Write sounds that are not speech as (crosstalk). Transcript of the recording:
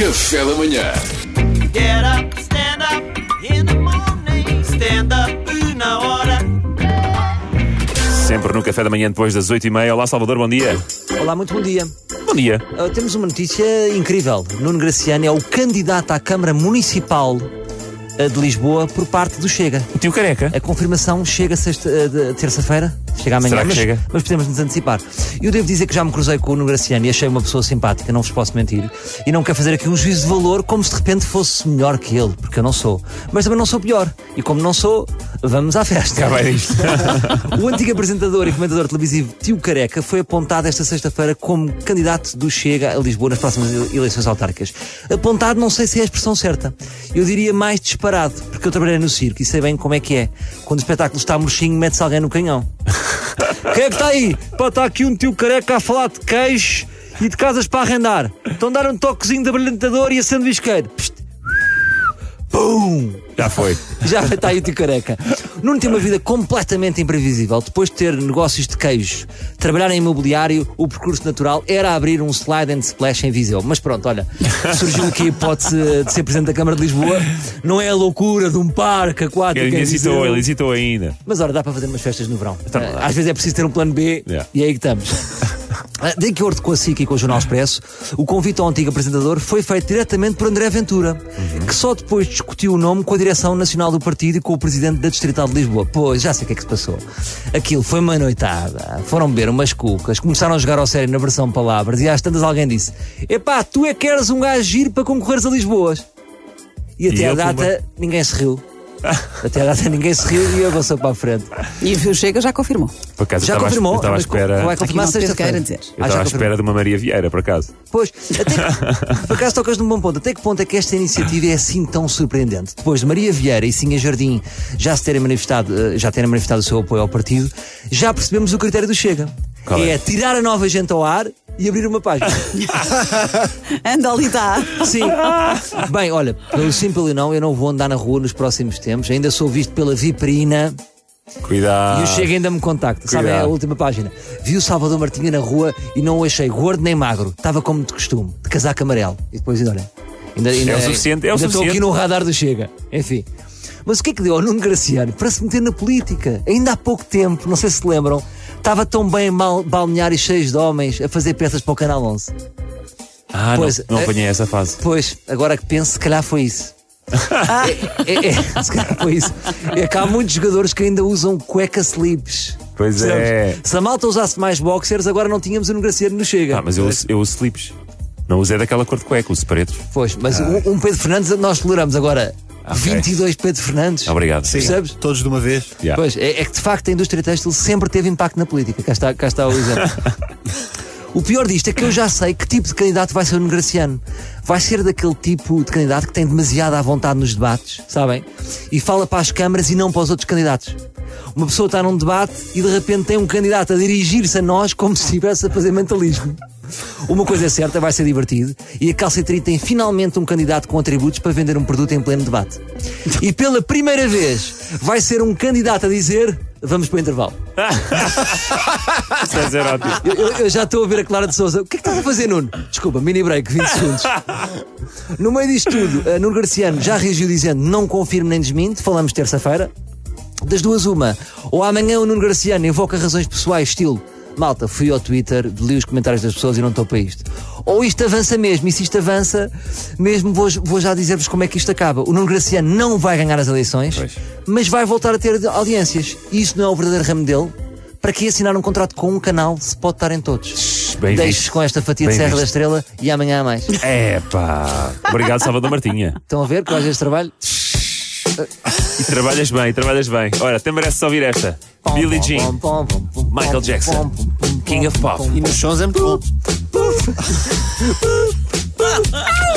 Café da manhã. Get up, stand up in the morning. Stand up na hora. Sempre no café da manhã depois das 8h30. Olá, Salvador, bom dia. Olá, muito bom dia. Bom dia. Uh, temos uma notícia incrível. Nuno Graciano é o candidato à Câmara Municipal uh, de Lisboa por parte do Chega. O tio Careca. A confirmação chega sexta, uh, terça-feira? Chega amanhã, Será que mas, chega? mas podemos nos antecipar. Eu devo dizer que já me cruzei com o Nuno Graciano e achei uma pessoa simpática, não vos posso mentir. E não quero fazer aqui um juízo de valor como se de repente fosse melhor que ele, porque eu não sou. Mas também não sou pior. E como não sou, vamos à festa. Cá vai disto. (laughs) O antigo apresentador e comentador televisivo Tio Careca foi apontado esta sexta-feira como candidato do Chega a Lisboa nas próximas ele- eleições autárquicas. Apontado não sei se é a expressão certa. Eu diria mais disparado, porque eu trabalhei no circo e sei bem como é que é. Quando o espetáculo está murchinho, mete-se alguém no canhão. (laughs) Quem é que está aí? Pá, está aqui um tio careca a falar de queijo e de casas para arrendar. Estão a dar um toquezinho de abrilhantador e a sanduícheiro. Psst. Pum! Já foi. (laughs) Já está aí o tio careca. Nuno tem uma vida completamente imprevisível. Depois de ter negócios de queijo, trabalhar em imobiliário, o percurso natural era abrir um slide and splash em Viseu. Mas pronto, olha, surgiu aqui a hipótese de ser Presidente da Câmara de Lisboa. Não é a loucura de um parque aquático. Ele hesitou, ele hesitou ainda. Mas olha, dá para fazer umas festas no verão. Tá Eh. Às vezes é preciso ter um plano B Yeah. e é aí que estamos. Ah, De acordo com a SIC e com o Jornal Expresso, o convite ao antigo apresentador foi feito diretamente por André Ventura, que só depois discutiu o nome com a direção nacional do partido e com o presidente da Distrital de Lisboa. Pois, já sei o que é que se passou. Aquilo foi uma noitada. Foram beber umas cucas, começaram a jogar ao sério na versão palavras e às tantas alguém disse: Epá, tu é que queres um gajo giro para concorreres a Lisboa. E até E a data, ninguém se riu. Até a data ninguém se riu e avançou para a frente. E o Chega já confirmou. Por acaso, Já eu estava confirmou? Eu estava à espera. Vai Eu confirmar sexta-feira. queira dizer. Ah, já estava à espera de uma Maria Vieira, por acaso. Pois, até que, (laughs) por acaso tocas num bom ponto. Até que ponto é que esta iniciativa é assim tão surpreendente? Depois de Maria Vieira e Sinha Jardim já se terem manifestado, eh, já terem manifestado o seu apoio ao partido, já percebemos o critério do Chega. Qual é? é tirar a nova gente ao ar e abrir uma página. (laughs) Anda ali está. Sim. Bem, olha, pelo simples e não, eu não vou andar na rua nos próximos tempos. Ainda sou visto pela Viperina Cuidado. e o Chega ainda me contacta. Sabe, é a última página. Vi o Salvador Martinha na rua e não o achei gordo nem magro. Estava como de costume, de casaco amarelo. E depois, olha, ainda, ainda, É o suficiente, é o ainda estou suficiente. aqui no radar do Chega. Enfim. Mas o que é que deu ao Nuno Graciano para se meter na política? Ainda há pouco tempo, não sei se se lembram, estava tão bem mal, balneários cheios de homens a fazer peças para o Canal 11. Ah, Pois, não, não é- apanhei essa fase. Pois, agora que penso, se calhar foi isso. (laughs) é, é, é, se calhar foi isso. É que há muitos jogadores que ainda usam cueca slips. Pois é. Se a malta usasse mais boxers, agora não tínhamos o Nuno Graciano no Chega. Ah, mas eu, uso- eu uso slips. Não usei daquela cor de cueca, uso pretos. Pois, mas um, um Pedro Fernandes nós toleramos agora. Ah. Ok. 22 Pedro Fernandes. Obrigado. Percebes? Todos de uma vez. Yeah. Pois, é, é que de facto a indústria têxtil sempre teve impacto na política. Cá está, cá está o exemplo. (laughs) o pior disto é que eu já sei que tipo de candidato vai ser o Nuno Graciano. Vai ser daquele tipo de candidato que tem demasiada à vontade nos debates, sabem? E fala para as câmaras e não para os outros candidatos. Uma pessoa está num debate e de repente tem um candidato a dirigir-se a nós como se estivesse a fazer mentalismo. Uma coisa é certa, vai ser divertido e a Calcetri tem finalmente um candidato com atributos para vender um produto em pleno debate. E pela primeira vez vai ser um candidato a dizer vamos para o intervalo. Isso vai ser ótimo. Eu, eu- eu já estou a ver a Clara de Souza. O que é que estás a fazer, Nuno? Desculpa, mini break, 20 segundos. (laughs) No meio disto tudo, Nuno Garciano já reagiu dizendo não confirmo nem desminto, falamos terça-feira. Das duas, uma. Ou amanhã o Nuno Garciano invoca razões pessoais, estilo malta, fui ao Twitter, li os comentários das pessoas e não estou para isto. Ou isto avança mesmo, e se isto avança, mesmo vou, vou já dizer-vos como é que isto acaba. O Nuno Graciano não vai ganhar as eleições, Pois. mas vai voltar a ter audiências. E isso não é o verdadeiro ramo dele. Para que assinar um contrato com um canal se pode estar em todos? Bem Deixes visto. com esta fatia de Bem Serra da visto. Estrela e amanhã há mais. É pá. Obrigado, Salvador Martinha. Estão a ver que às vezes trabalho? E trabalhas bem, trabalhas bem. Olha, até mereces ouvir esta. Billie Jean, Michael Jackson, King of Pop. E nos sons é muito bom. (laughs)